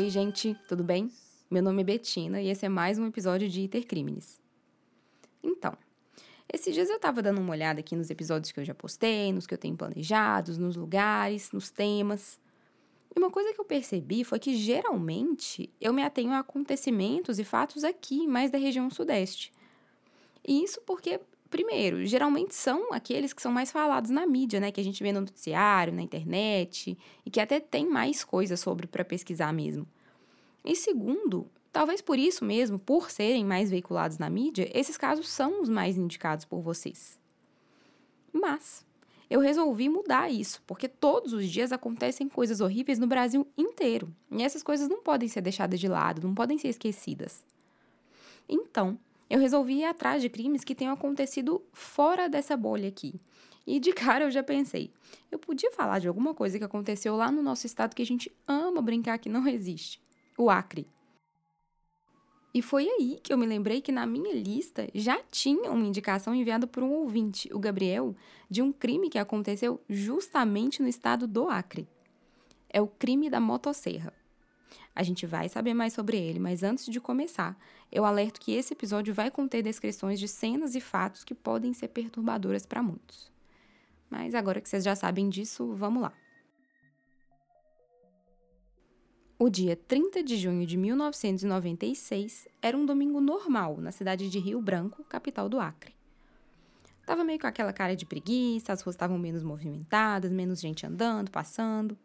Oi, gente, tudo bem? Meu nome é Betina e esse é mais um episódio de Intercrimes. Então, esses dias eu tava dando uma olhada aqui nos episódios que eu já postei, nos que eu tenho planejados, nos lugares, nos temas. E uma coisa que eu percebi foi que geralmente eu me atenho a acontecimentos e fatos aqui, mais da região sudeste. E isso porque, primeiro, geralmente são aqueles que são mais falados na mídia, né? Que a gente vê no noticiário, na internet, e que até tem mais coisa sobre para pesquisar mesmo. E segundo, talvez por isso mesmo, por serem mais veiculados na mídia, esses casos são os mais indicados por vocês. Mas eu resolvi mudar isso, porque todos os dias acontecem coisas horríveis no Brasil inteiro. E essas coisas não podem ser deixadas de lado, não podem ser esquecidas. Então, eu resolvi ir atrás de crimes que tenham acontecido fora dessa bolha aqui. E de cara eu já pensei, eu podia falar de alguma coisa que aconteceu lá no nosso estado que a gente ama brincar que não existe o Acre. E foi aí que eu me lembrei que na minha lista já tinha uma indicação enviada por um ouvinte, o Gabriel, de um crime que aconteceu justamente no estado do Acre. É o crime da motosserra. A gente vai saber mais sobre ele, mas antes de começar, eu alerto que esse episódio vai conter descrições de cenas e fatos que podem ser perturbadoras para muitos. Mas agora que vocês já sabem disso, vamos lá. O dia 30 de junho de 1996 era um domingo normal na cidade de Rio Branco, capital do Acre. Tava meio com aquela cara de preguiça, as ruas estavam menos movimentadas, menos gente andando, passando.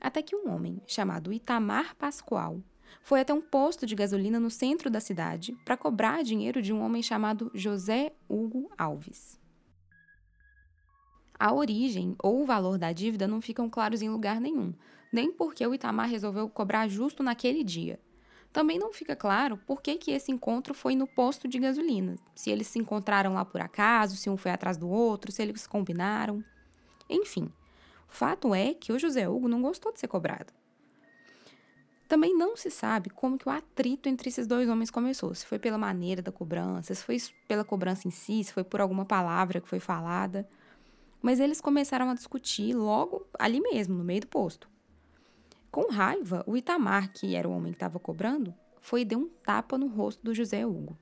Até que um homem, chamado Itamar Pascoal, foi até um posto de gasolina no centro da cidade para cobrar dinheiro de um homem chamado José Hugo Alves. A origem ou o valor da dívida não ficam claros em lugar nenhum, nem porque o Itamar resolveu cobrar justo naquele dia. Também não fica claro por que, que esse encontro foi no posto de gasolina. Se eles se encontraram lá por acaso, se um foi atrás do outro, se eles combinaram. Enfim, fato é que o José Hugo não gostou de ser cobrado. Também não se sabe como que o atrito entre esses dois homens começou. Se foi pela maneira da cobrança, se foi pela cobrança em si, se foi por alguma palavra que foi falada. Mas eles começaram a discutir logo ali mesmo, no meio do posto. Com raiva, o Itamar, que era o homem que estava cobrando, foi e deu um tapa no rosto do José Hugo.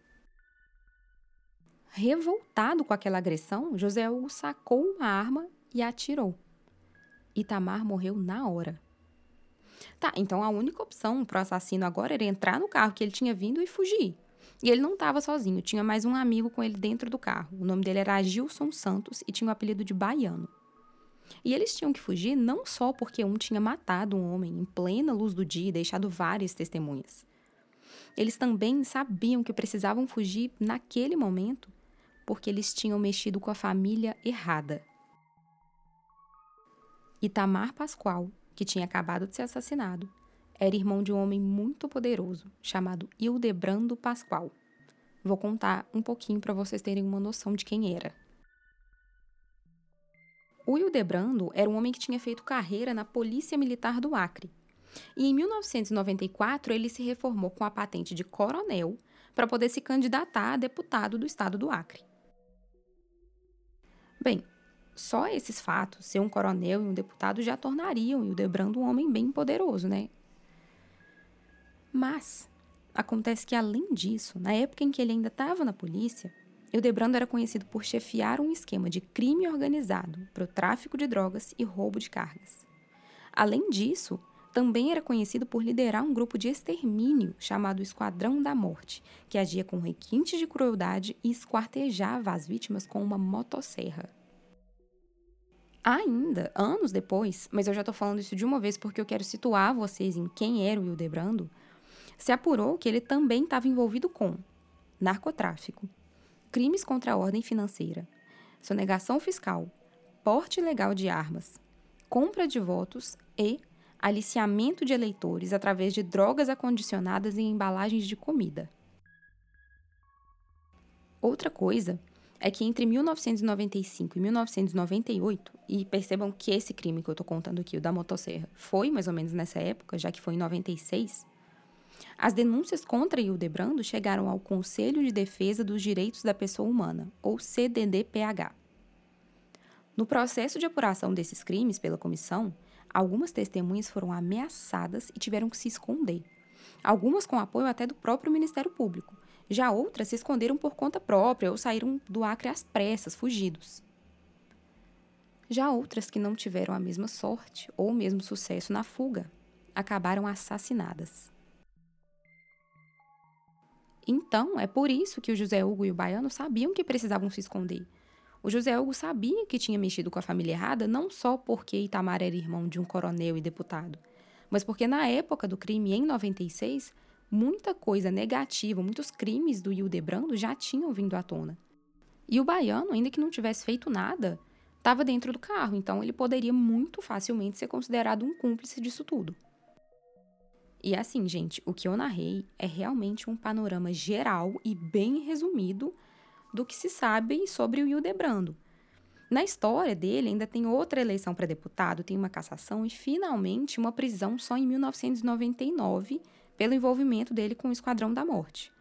Revoltado com aquela agressão, José Hugo sacou uma arma e atirou. Itamar morreu na hora. Tá, então a única opção para o assassino agora era entrar no carro que ele tinha vindo e fugir. E ele não estava sozinho, tinha mais um amigo com ele dentro do carro. O nome dele era Gilson Santos e tinha o apelido de Baiano. E eles tinham que fugir não só porque um tinha matado um homem em plena luz do dia e deixado várias testemunhas. Eles também sabiam que precisavam fugir naquele momento porque eles tinham mexido com a família errada. Itamar Pascoal, que tinha acabado de ser assassinado, era irmão de um homem muito poderoso chamado Hildebrando Pascoal. Vou contar um pouquinho para vocês terem uma noção de quem era. O Hildebrando era um homem que tinha feito carreira na Polícia Militar do Acre. E em 1994 ele se reformou com a patente de coronel para poder se candidatar a deputado do estado do Acre. Bem, só esses fatos, ser um coronel e um deputado, já tornariam Hildebrando um homem bem poderoso, né? Mas acontece que, além disso, na época em que ele ainda estava na polícia, Hildebrando era conhecido por chefiar um esquema de crime organizado para o tráfico de drogas e roubo de cargas. Além disso, também era conhecido por liderar um grupo de extermínio chamado Esquadrão da Morte, que agia com requintes de crueldade e esquartejava as vítimas com uma motosserra. Ainda, anos depois, mas eu já estou falando isso de uma vez porque eu quero situar vocês em quem era o Hildebrando, se apurou que ele também estava envolvido com narcotráfico, crimes contra a ordem financeira, sonegação fiscal, porte ilegal de armas, compra de votos e aliciamento de eleitores através de drogas acondicionadas em embalagens de comida. Outra coisa é que entre 1995 e 1998, e percebam que esse crime que eu estou contando aqui, o da motosserra, foi mais ou menos nessa época, já que foi em 96, as denúncias contra Hildebrando chegaram ao Conselho de Defesa dos Direitos da Pessoa Humana, ou CDDPH. No processo de apuração desses crimes pela comissão, Algumas testemunhas foram ameaçadas e tiveram que se esconder. Algumas com apoio até do próprio Ministério Público. Já outras se esconderam por conta própria ou saíram do Acre às pressas, fugidos. Já outras que não tiveram a mesma sorte ou o mesmo sucesso na fuga acabaram assassinadas. Então, é por isso que o José Hugo e o Baiano sabiam que precisavam se esconder. O José Hugo sabia que tinha mexido com a família errada não só porque Itamar era irmão de um coronel e deputado, mas porque na época do crime, em 96, muita coisa negativa, muitos crimes do Hildebrando já tinham vindo à tona. E o baiano, ainda que não tivesse feito nada, estava dentro do carro, então ele poderia muito facilmente ser considerado um cúmplice disso tudo. E assim, gente, o que eu narrei é realmente um panorama geral e bem resumido do que se sabe sobre o Hildebrando. Na história dele, ainda tem outra eleição para deputado, tem uma cassação e, finalmente, uma prisão só em 1999 pelo envolvimento dele com o Esquadrão da Morte.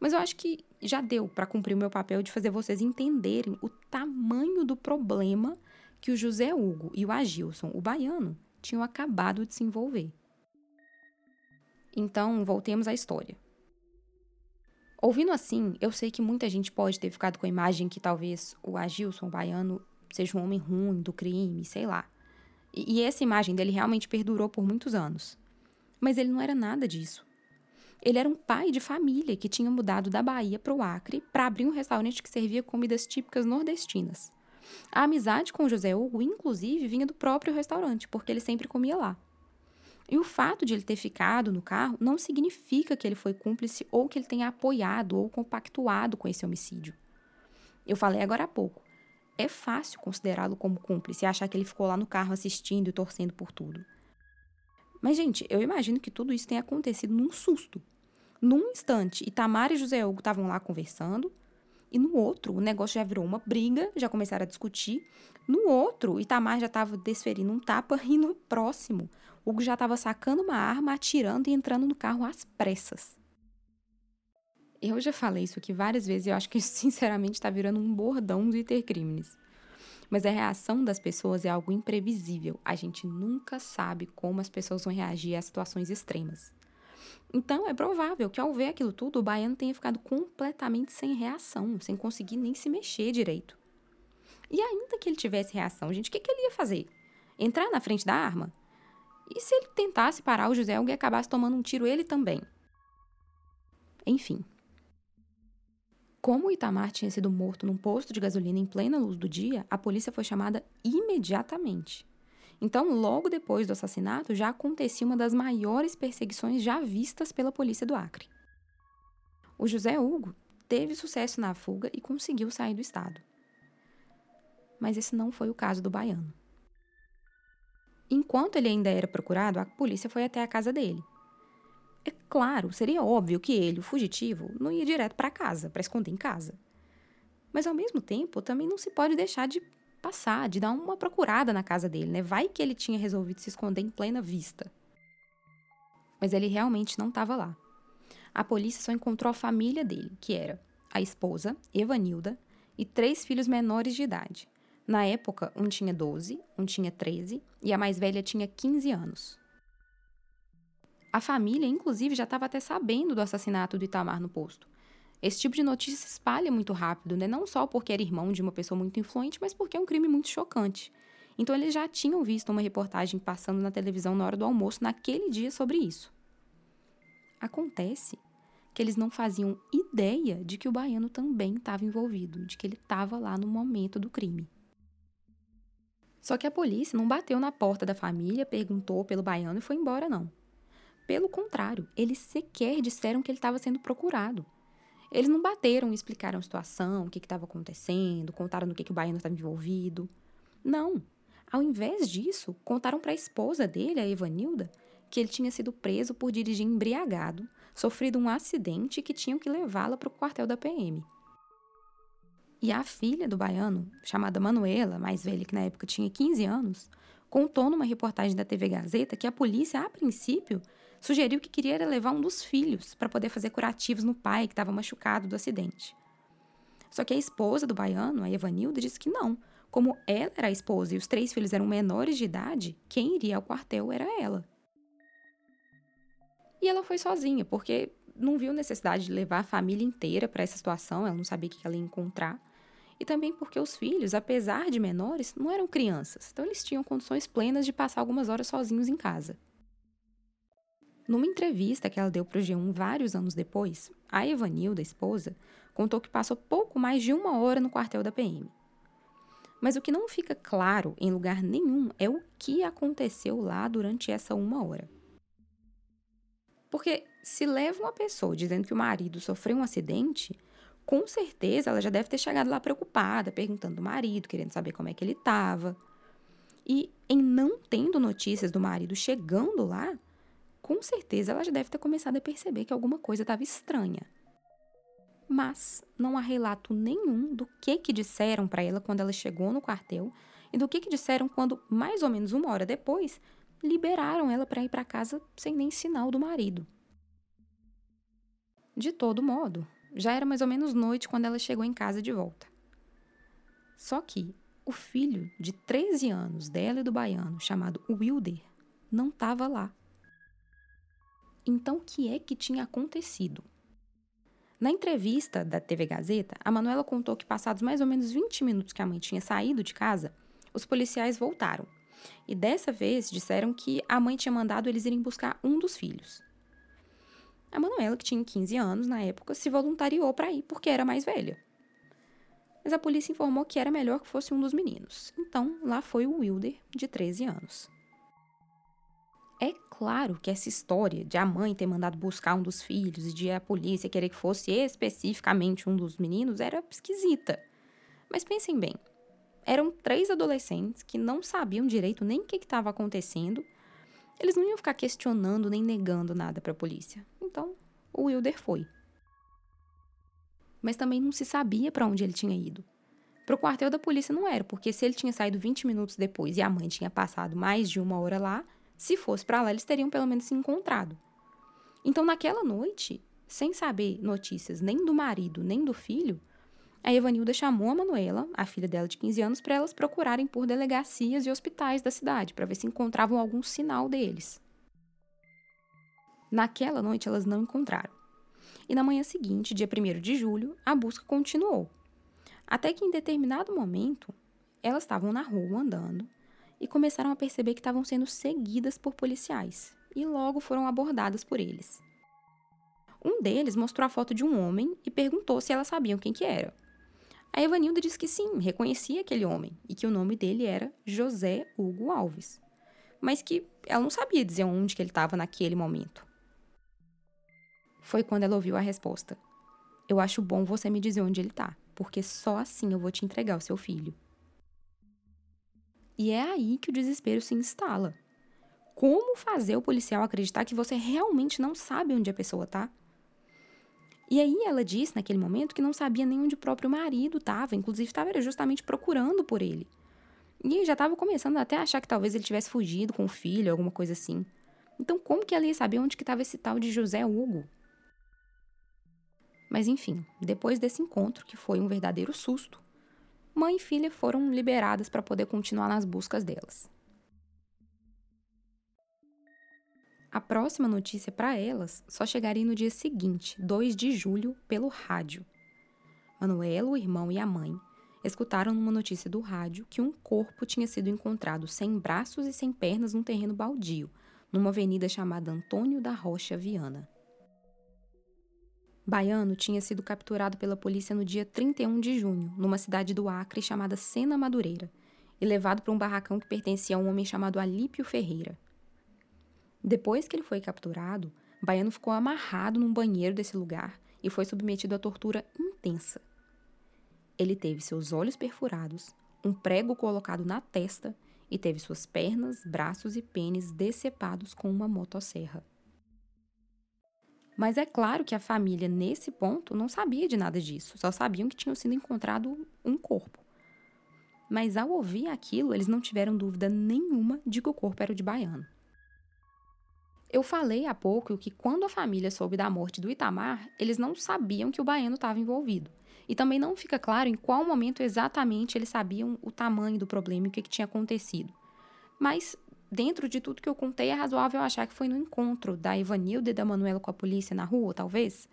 Mas eu acho que já deu para cumprir o meu papel de fazer vocês entenderem o tamanho do problema que o José Hugo e o Agilson, o baiano, tinham acabado de se envolver. Então, voltemos à história. Ouvindo assim, eu sei que muita gente pode ter ficado com a imagem que talvez o Agilson o baiano seja um homem ruim do crime, sei lá. E, e essa imagem dele realmente perdurou por muitos anos. Mas ele não era nada disso. Ele era um pai de família que tinha mudado da Bahia para o Acre para abrir um restaurante que servia comidas típicas nordestinas. A amizade com José Hugo, inclusive, vinha do próprio restaurante, porque ele sempre comia lá. E o fato de ele ter ficado no carro não significa que ele foi cúmplice ou que ele tenha apoiado ou compactuado com esse homicídio. Eu falei agora há pouco. É fácil considerá-lo como cúmplice e achar que ele ficou lá no carro assistindo e torcendo por tudo. Mas, gente, eu imagino que tudo isso tenha acontecido num susto. Num instante, Itamar e José Hugo estavam lá conversando, e no outro, o negócio já virou uma briga, já começaram a discutir. No outro, Itamar já estava desferindo um tapa, e no próximo, Hugo já estava sacando uma arma, atirando e entrando no carro às pressas. Eu já falei isso aqui várias vezes e eu acho que isso, sinceramente, está virando um bordão do Intercrimes. Mas a reação das pessoas é algo imprevisível. A gente nunca sabe como as pessoas vão reagir a situações extremas. Então, é provável que ao ver aquilo tudo, o baiano tenha ficado completamente sem reação, sem conseguir nem se mexer direito. E ainda que ele tivesse reação, gente, o que, que ele ia fazer? Entrar na frente da arma? E se ele tentasse parar o José Hugo e acabasse tomando um tiro ele também? Enfim. Como o Itamar tinha sido morto num posto de gasolina em plena luz do dia, a polícia foi chamada imediatamente. Então, logo depois do assassinato, já acontecia uma das maiores perseguições já vistas pela polícia do Acre. O José Hugo teve sucesso na fuga e conseguiu sair do estado. Mas esse não foi o caso do baiano. Enquanto ele ainda era procurado, a polícia foi até a casa dele. É claro, seria óbvio que ele, o fugitivo, não ia direto para casa, para esconder em casa. Mas ao mesmo tempo, também não se pode deixar de passar, de dar uma procurada na casa dele, né? Vai que ele tinha resolvido se esconder em plena vista. Mas ele realmente não estava lá. A polícia só encontrou a família dele, que era a esposa, Evanilda, e três filhos menores de idade. Na época, um tinha 12, um tinha 13 e a mais velha tinha 15 anos. A família, inclusive, já estava até sabendo do assassinato do Itamar no posto. Esse tipo de notícia se espalha muito rápido, né? não só porque era irmão de uma pessoa muito influente, mas porque é um crime muito chocante. Então, eles já tinham visto uma reportagem passando na televisão na hora do almoço naquele dia sobre isso. Acontece que eles não faziam ideia de que o baiano também estava envolvido, de que ele estava lá no momento do crime. Só que a polícia não bateu na porta da família, perguntou pelo baiano e foi embora, não. Pelo contrário, eles sequer disseram que ele estava sendo procurado. Eles não bateram e explicaram a situação, o que estava acontecendo, contaram no que, que o baiano estava envolvido. Não. Ao invés disso, contaram para a esposa dele, a Evanilda, que ele tinha sido preso por dirigir embriagado, sofrido um acidente e que tinham que levá-la para o quartel da PM. E a filha do baiano, chamada Manuela, mais velha que na época tinha 15 anos, contou numa reportagem da TV Gazeta que a polícia, a princípio, sugeriu que queria levar um dos filhos para poder fazer curativos no pai que estava machucado do acidente. Só que a esposa do baiano, a Evanilda, disse que não. como ela era a esposa e os três filhos eram menores de idade, quem iria ao quartel era ela. E ela foi sozinha, porque não viu necessidade de levar a família inteira para essa situação, ela não sabia o que ela ia encontrar. E também porque os filhos, apesar de menores, não eram crianças, então eles tinham condições plenas de passar algumas horas sozinhos em casa. Numa entrevista que ela deu para o G1 vários anos depois, a Evanilda, esposa, contou que passou pouco mais de uma hora no quartel da PM. Mas o que não fica claro em lugar nenhum é o que aconteceu lá durante essa uma hora. Porque se leva uma pessoa dizendo que o marido sofreu um acidente, com certeza ela já deve ter chegado lá preocupada, perguntando do marido, querendo saber como é que ele estava. E em não tendo notícias do marido chegando lá, com certeza ela já deve ter começado a perceber que alguma coisa estava estranha. Mas não há relato nenhum do que que disseram para ela quando ela chegou no quartel e do que que disseram quando, mais ou menos uma hora depois, liberaram ela para ir para casa sem nem sinal do marido. De todo modo, já era mais ou menos noite quando ela chegou em casa de volta. Só que o filho de 13 anos dela e do baiano, chamado Wilder, não estava lá. Então, o que é que tinha acontecido? Na entrevista da TV Gazeta, a Manuela contou que, passados mais ou menos 20 minutos que a mãe tinha saído de casa, os policiais voltaram. E dessa vez disseram que a mãe tinha mandado eles irem buscar um dos filhos. A Manuela, que tinha 15 anos na época, se voluntariou para ir porque era mais velha. Mas a polícia informou que era melhor que fosse um dos meninos. Então, lá foi o Wilder, de 13 anos. É claro que essa história de a mãe ter mandado buscar um dos filhos e de a polícia querer que fosse especificamente um dos meninos era esquisita. Mas pensem bem: eram três adolescentes que não sabiam direito nem o que estava acontecendo. Eles não iam ficar questionando nem negando nada para a polícia. Então, o Wilder foi. Mas também não se sabia para onde ele tinha ido. Para o quartel da polícia não era, porque se ele tinha saído 20 minutos depois e a mãe tinha passado mais de uma hora lá, se fosse para lá, eles teriam pelo menos se encontrado. Então, naquela noite, sem saber notícias nem do marido, nem do filho, a Evanilda chamou a Manuela, a filha dela de 15 anos, para elas procurarem por delegacias e hospitais da cidade, para ver se encontravam algum sinal deles. Naquela noite, elas não encontraram. E na manhã seguinte, dia 1 de julho, a busca continuou. Até que em determinado momento, elas estavam na rua andando e começaram a perceber que estavam sendo seguidas por policiais e logo foram abordadas por eles. Um deles mostrou a foto de um homem e perguntou se elas sabiam quem que era. A Evanilda disse que sim, reconhecia aquele homem e que o nome dele era José Hugo Alves, mas que ela não sabia dizer onde que ele estava naquele momento. Foi quando ela ouviu a resposta: Eu acho bom você me dizer onde ele está, porque só assim eu vou te entregar o seu filho. E é aí que o desespero se instala. Como fazer o policial acreditar que você realmente não sabe onde a pessoa tá? E aí ela disse naquele momento que não sabia nem onde o próprio marido estava, inclusive estava justamente procurando por ele. E já estava começando até a achar que talvez ele tivesse fugido com o filho, alguma coisa assim. Então como que ela ia saber onde que estava esse tal de José Hugo? Mas enfim, depois desse encontro, que foi um verdadeiro susto, mãe e filha foram liberadas para poder continuar nas buscas delas. A próxima notícia para elas só chegaria no dia seguinte, 2 de julho, pelo rádio. Manuela, o irmão e a mãe escutaram numa notícia do rádio que um corpo tinha sido encontrado sem braços e sem pernas num terreno baldio, numa avenida chamada Antônio da Rocha Viana. Baiano tinha sido capturado pela polícia no dia 31 de junho, numa cidade do Acre chamada Sena Madureira, e levado para um barracão que pertencia a um homem chamado Alípio Ferreira. Depois que ele foi capturado, Baiano ficou amarrado num banheiro desse lugar e foi submetido a tortura intensa. Ele teve seus olhos perfurados, um prego colocado na testa e teve suas pernas, braços e pênis decepados com uma motosserra. Mas é claro que a família, nesse ponto, não sabia de nada disso, só sabiam que tinham sido encontrado um corpo. Mas ao ouvir aquilo, eles não tiveram dúvida nenhuma de que o corpo era o de Baiano. Eu falei há pouco que quando a família soube da morte do Itamar, eles não sabiam que o Baiano estava envolvido. E também não fica claro em qual momento exatamente eles sabiam o tamanho do problema e o que, que tinha acontecido. Mas, dentro de tudo que eu contei, é razoável achar que foi no encontro da Ivanilda e da Manuela com a polícia na rua, talvez?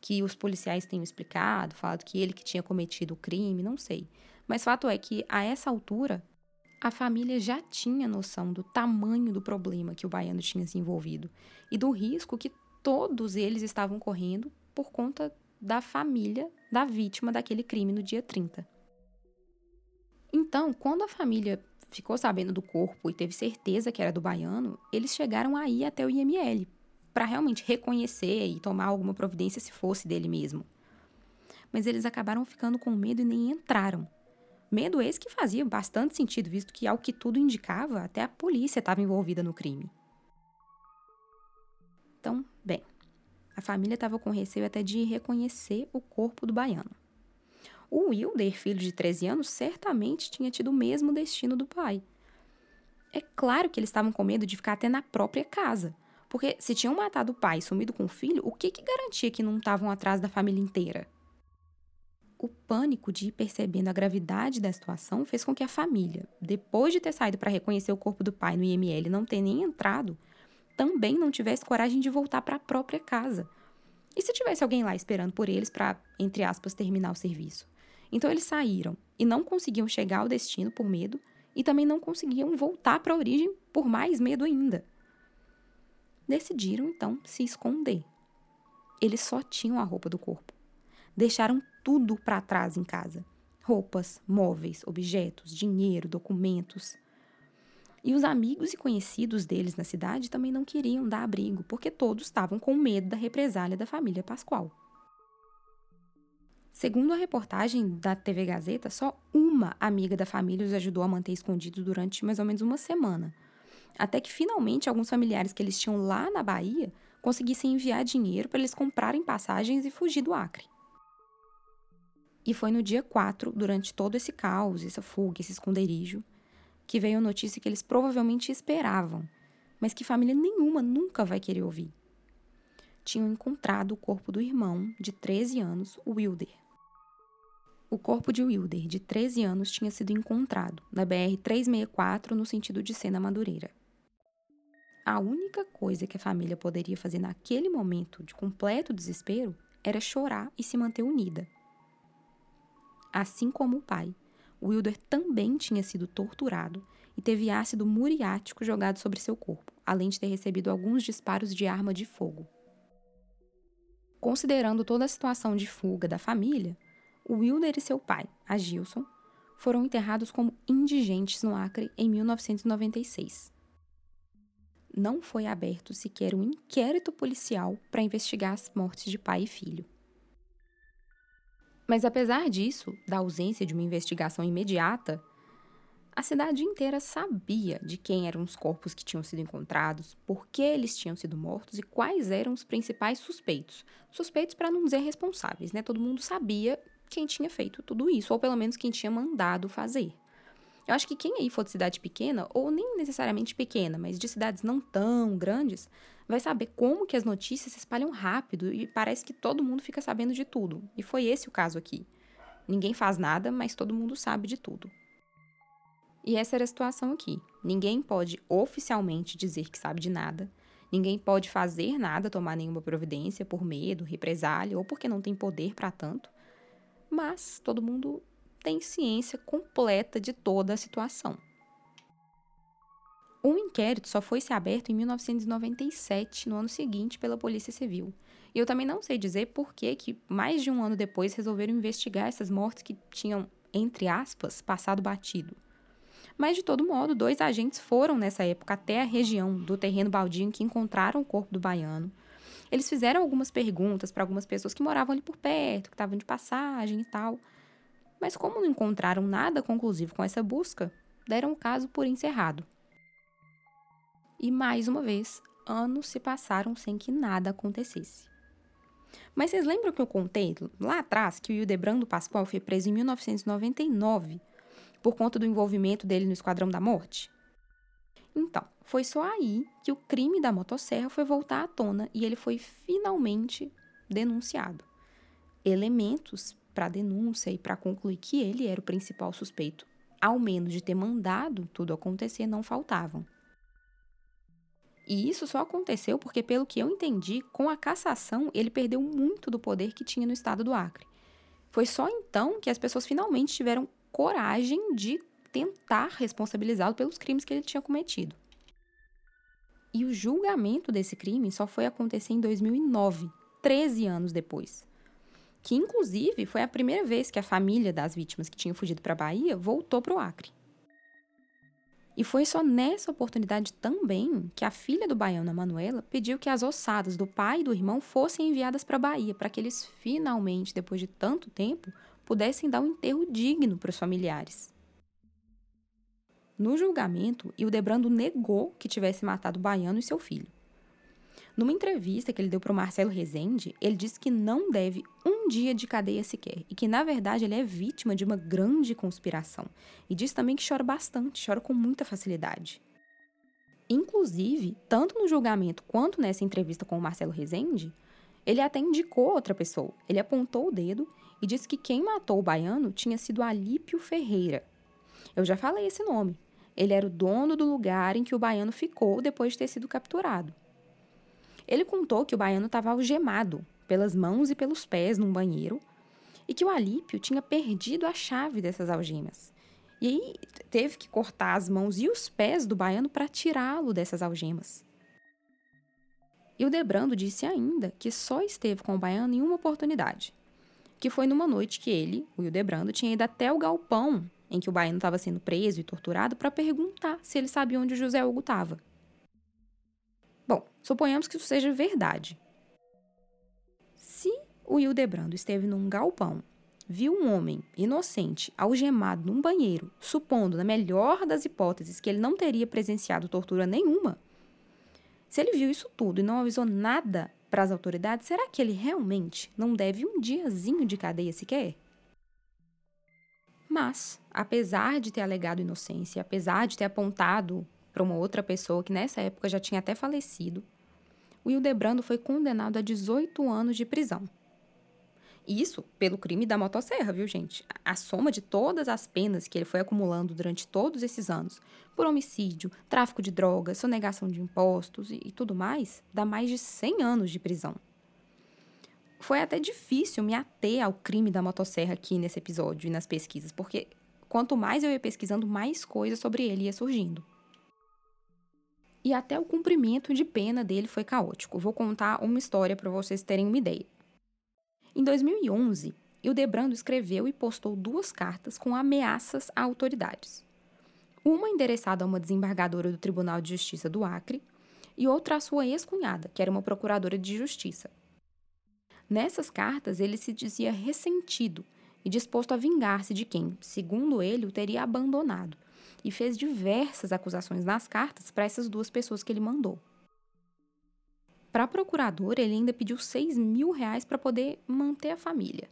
Que os policiais tenham explicado, falado que ele que tinha cometido o crime, não sei. Mas fato é que, a essa altura, a família já tinha noção do tamanho do problema que o baiano tinha se envolvido e do risco que todos eles estavam correndo por conta da família da vítima daquele crime no dia 30. Então, quando a família ficou sabendo do corpo e teve certeza que era do baiano, eles chegaram a ir até o IML para realmente reconhecer e tomar alguma providência se fosse dele mesmo. Mas eles acabaram ficando com medo e nem entraram. Medo esse que fazia bastante sentido, visto que, ao que tudo indicava, até a polícia estava envolvida no crime. Então, bem, a família estava com receio até de reconhecer o corpo do baiano. O Wilder, filho de 13 anos, certamente tinha tido o mesmo destino do pai. É claro que eles estavam com medo de ficar até na própria casa. Porque se tinham matado o pai e sumido com o filho, o que, que garantia que não estavam atrás da família inteira? O pânico de ir percebendo a gravidade da situação fez com que a família, depois de ter saído para reconhecer o corpo do pai no IML e não ter nem entrado, também não tivesse coragem de voltar para a própria casa. E se tivesse alguém lá esperando por eles para, entre aspas, terminar o serviço? Então eles saíram e não conseguiam chegar ao destino por medo e também não conseguiam voltar para a origem por mais medo ainda. Decidiram então se esconder. Eles só tinham a roupa do corpo. Deixaram tudo para trás em casa: roupas, móveis, objetos, dinheiro, documentos. E os amigos e conhecidos deles na cidade também não queriam dar abrigo, porque todos estavam com medo da represália da família Pascoal. Segundo a reportagem da TV Gazeta, só uma amiga da família os ajudou a manter escondidos durante mais ou menos uma semana. Até que finalmente alguns familiares que eles tinham lá na Bahia conseguissem enviar dinheiro para eles comprarem passagens e fugir do Acre. E foi no dia 4, durante todo esse caos, essa fuga, esse esconderijo, que veio a notícia que eles provavelmente esperavam, mas que família nenhuma nunca vai querer ouvir. Tinham encontrado o corpo do irmão, de 13 anos, Wilder. O corpo de Wilder, de 13 anos, tinha sido encontrado na BR-364 no sentido de Sena Madureira. A única coisa que a família poderia fazer naquele momento de completo desespero era chorar e se manter unida. Assim como o pai, Wilder também tinha sido torturado e teve ácido muriático jogado sobre seu corpo, além de ter recebido alguns disparos de arma de fogo. Considerando toda a situação de fuga da família, Wilder e seu pai, Agilson, foram enterrados como indigentes no Acre em 1996. Não foi aberto sequer um inquérito policial para investigar as mortes de pai e filho. Mas apesar disso, da ausência de uma investigação imediata, a cidade inteira sabia de quem eram os corpos que tinham sido encontrados, por que eles tinham sido mortos e quais eram os principais suspeitos. Suspeitos para não dizer responsáveis, né? Todo mundo sabia quem tinha feito tudo isso, ou pelo menos quem tinha mandado fazer. Eu acho que quem aí for de cidade pequena, ou nem necessariamente pequena, mas de cidades não tão grandes, vai saber como que as notícias se espalham rápido e parece que todo mundo fica sabendo de tudo. E foi esse o caso aqui. Ninguém faz nada, mas todo mundo sabe de tudo. E essa era a situação aqui. Ninguém pode oficialmente dizer que sabe de nada. Ninguém pode fazer nada, tomar nenhuma providência por medo, represália ou porque não tem poder para tanto. Mas todo mundo tem ciência completa de toda a situação. Um inquérito só foi se aberto em 1997, no ano seguinte, pela Polícia Civil. E eu também não sei dizer por que, que mais de um ano depois, resolveram investigar essas mortes que tinham, entre aspas, passado batido. Mas, de todo modo, dois agentes foram nessa época até a região do terreno baldio em que encontraram o corpo do baiano. Eles fizeram algumas perguntas para algumas pessoas que moravam ali por perto, que estavam de passagem e tal. Mas, como não encontraram nada conclusivo com essa busca, deram o caso por encerrado. E mais uma vez, anos se passaram sem que nada acontecesse. Mas vocês lembram que eu contei lá atrás que o Hildebrando Pascoal foi preso em 1999 por conta do envolvimento dele no Esquadrão da Morte? Então, foi só aí que o crime da motosserra foi voltar à tona e ele foi finalmente denunciado. Elementos para denúncia e para concluir que ele era o principal suspeito, ao menos de ter mandado tudo acontecer, não faltavam. E isso só aconteceu porque, pelo que eu entendi, com a cassação ele perdeu muito do poder que tinha no estado do Acre. Foi só então que as pessoas finalmente tiveram coragem de tentar responsabilizá-lo pelos crimes que ele tinha cometido. E o julgamento desse crime só foi acontecer em 2009, 13 anos depois. Que, inclusive, foi a primeira vez que a família das vítimas que tinham fugido para a Bahia voltou para o Acre. E foi só nessa oportunidade também que a filha do baiano, Manuela, pediu que as ossadas do pai e do irmão fossem enviadas para a Bahia, para que eles finalmente, depois de tanto tempo, pudessem dar um enterro digno para os familiares. No julgamento, Hildebrando negou que tivesse matado o baiano e seu filho. Numa entrevista que ele deu para o Marcelo Rezende, ele disse que não deve um dia de cadeia sequer e que, na verdade, ele é vítima de uma grande conspiração. E diz também que chora bastante, chora com muita facilidade. Inclusive, tanto no julgamento quanto nessa entrevista com o Marcelo Rezende, ele até indicou outra pessoa. Ele apontou o dedo e disse que quem matou o baiano tinha sido Alípio Ferreira. Eu já falei esse nome. Ele era o dono do lugar em que o baiano ficou depois de ter sido capturado. Ele contou que o baiano estava algemado pelas mãos e pelos pés num banheiro e que o Alípio tinha perdido a chave dessas algemas. E aí teve que cortar as mãos e os pés do baiano para tirá-lo dessas algemas. E o Debrando disse ainda que só esteve com o baiano em uma oportunidade, que foi numa noite que ele, o Hildebrando, tinha ido até o galpão em que o baiano estava sendo preso e torturado para perguntar se ele sabia onde o José Hugo estava. Bom, suponhamos que isso seja verdade. Se o Hildebrando esteve num galpão, viu um homem inocente algemado num banheiro, supondo, na melhor das hipóteses, que ele não teria presenciado tortura nenhuma, se ele viu isso tudo e não avisou nada para as autoridades, será que ele realmente não deve um diazinho de cadeia sequer? Mas, apesar de ter alegado inocência, apesar de ter apontado para uma outra pessoa que nessa época já tinha até falecido, o Hildebrando foi condenado a 18 anos de prisão. Isso pelo crime da motosserra, viu, gente? A soma de todas as penas que ele foi acumulando durante todos esses anos, por homicídio, tráfico de drogas, sonegação de impostos e, e tudo mais, dá mais de 100 anos de prisão. Foi até difícil me ater ao crime da motosserra aqui nesse episódio e nas pesquisas, porque quanto mais eu ia pesquisando, mais coisas sobre ele ia surgindo e até o cumprimento de pena dele foi caótico. Vou contar uma história para vocês terem uma ideia. Em 2011, Hildebrando escreveu e postou duas cartas com ameaças a autoridades. Uma endereçada a uma desembargadora do Tribunal de Justiça do Acre e outra à sua ex-cunhada, que era uma procuradora de justiça. Nessas cartas, ele se dizia ressentido e disposto a vingar-se de quem, segundo ele, o teria abandonado e fez diversas acusações nas cartas para essas duas pessoas que ele mandou. Para a procuradora, ele ainda pediu 6 mil reais para poder manter a família.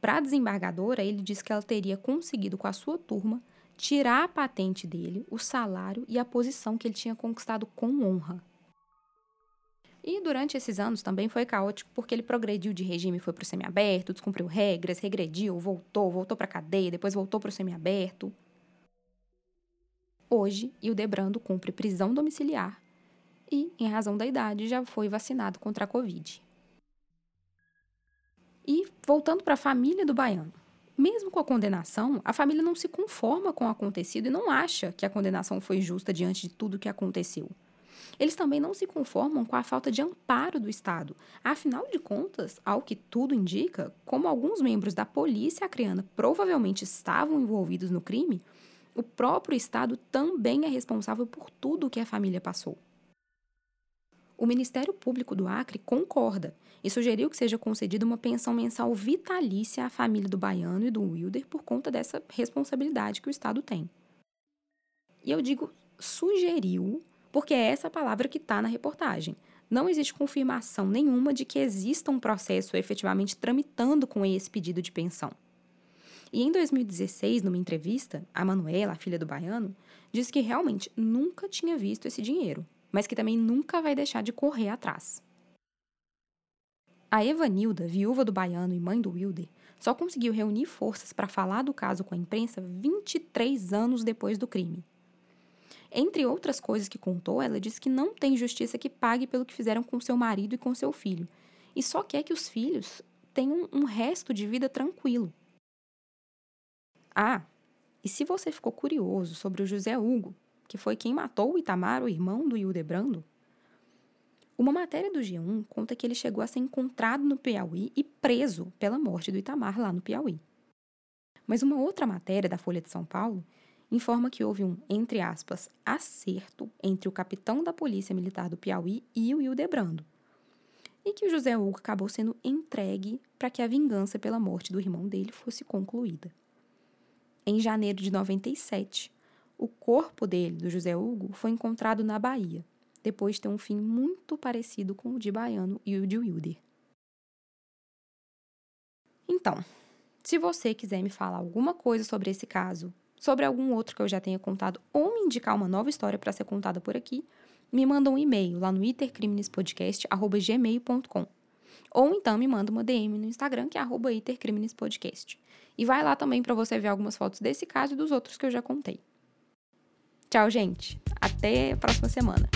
Para a desembargadora, ele disse que ela teria conseguido, com a sua turma, tirar a patente dele, o salário e a posição que ele tinha conquistado com honra. E durante esses anos também foi caótico porque ele progrediu de regime foi para o semiaberto, descumpriu regras, regrediu, voltou, voltou para a cadeia, depois voltou para o semiaberto. Hoje, Hildebrando cumpre prisão domiciliar e, em razão da idade, já foi vacinado contra a Covid. E voltando para a família do baiano. Mesmo com a condenação, a família não se conforma com o acontecido e não acha que a condenação foi justa diante de tudo o que aconteceu. Eles também não se conformam com a falta de amparo do Estado. Afinal de contas, ao que tudo indica, como alguns membros da polícia acreana provavelmente estavam envolvidos no crime, o próprio Estado também é responsável por tudo o que a família passou. O Ministério Público do Acre concorda e sugeriu que seja concedida uma pensão mensal vitalícia à família do baiano e do Wilder por conta dessa responsabilidade que o Estado tem. E eu digo sugeriu, porque é essa palavra que está na reportagem. Não existe confirmação nenhuma de que exista um processo efetivamente tramitando com esse pedido de pensão. E em 2016, numa entrevista, a Manuela, a filha do baiano, disse que realmente nunca tinha visto esse dinheiro, mas que também nunca vai deixar de correr atrás. A Evanilda, viúva do baiano e mãe do Wilder, só conseguiu reunir forças para falar do caso com a imprensa 23 anos depois do crime. Entre outras coisas que contou, ela disse que não tem justiça que pague pelo que fizeram com seu marido e com seu filho, e só quer que os filhos tenham um resto de vida tranquilo. Ah, e se você ficou curioso sobre o José Hugo, que foi quem matou o Itamar, o irmão do Hildebrando, uma matéria do G1 conta que ele chegou a ser encontrado no Piauí e preso pela morte do Itamar lá no Piauí. Mas uma outra matéria da Folha de São Paulo informa que houve um, entre aspas, acerto entre o capitão da Polícia Militar do Piauí e o Hildebrando, e que o José Hugo acabou sendo entregue para que a vingança pela morte do irmão dele fosse concluída. Em janeiro de 97, o corpo dele, do José Hugo, foi encontrado na Bahia, depois de ter um fim muito parecido com o de Baiano e o de Wilder. Então, se você quiser me falar alguma coisa sobre esse caso, sobre algum outro que eu já tenha contado ou me indicar uma nova história para ser contada por aqui, me manda um e-mail lá no itercriminespodcast.gmail.com ou então me manda uma DM no Instagram, que é arroba. E vai lá também para você ver algumas fotos desse caso e dos outros que eu já contei. Tchau, gente. Até a próxima semana.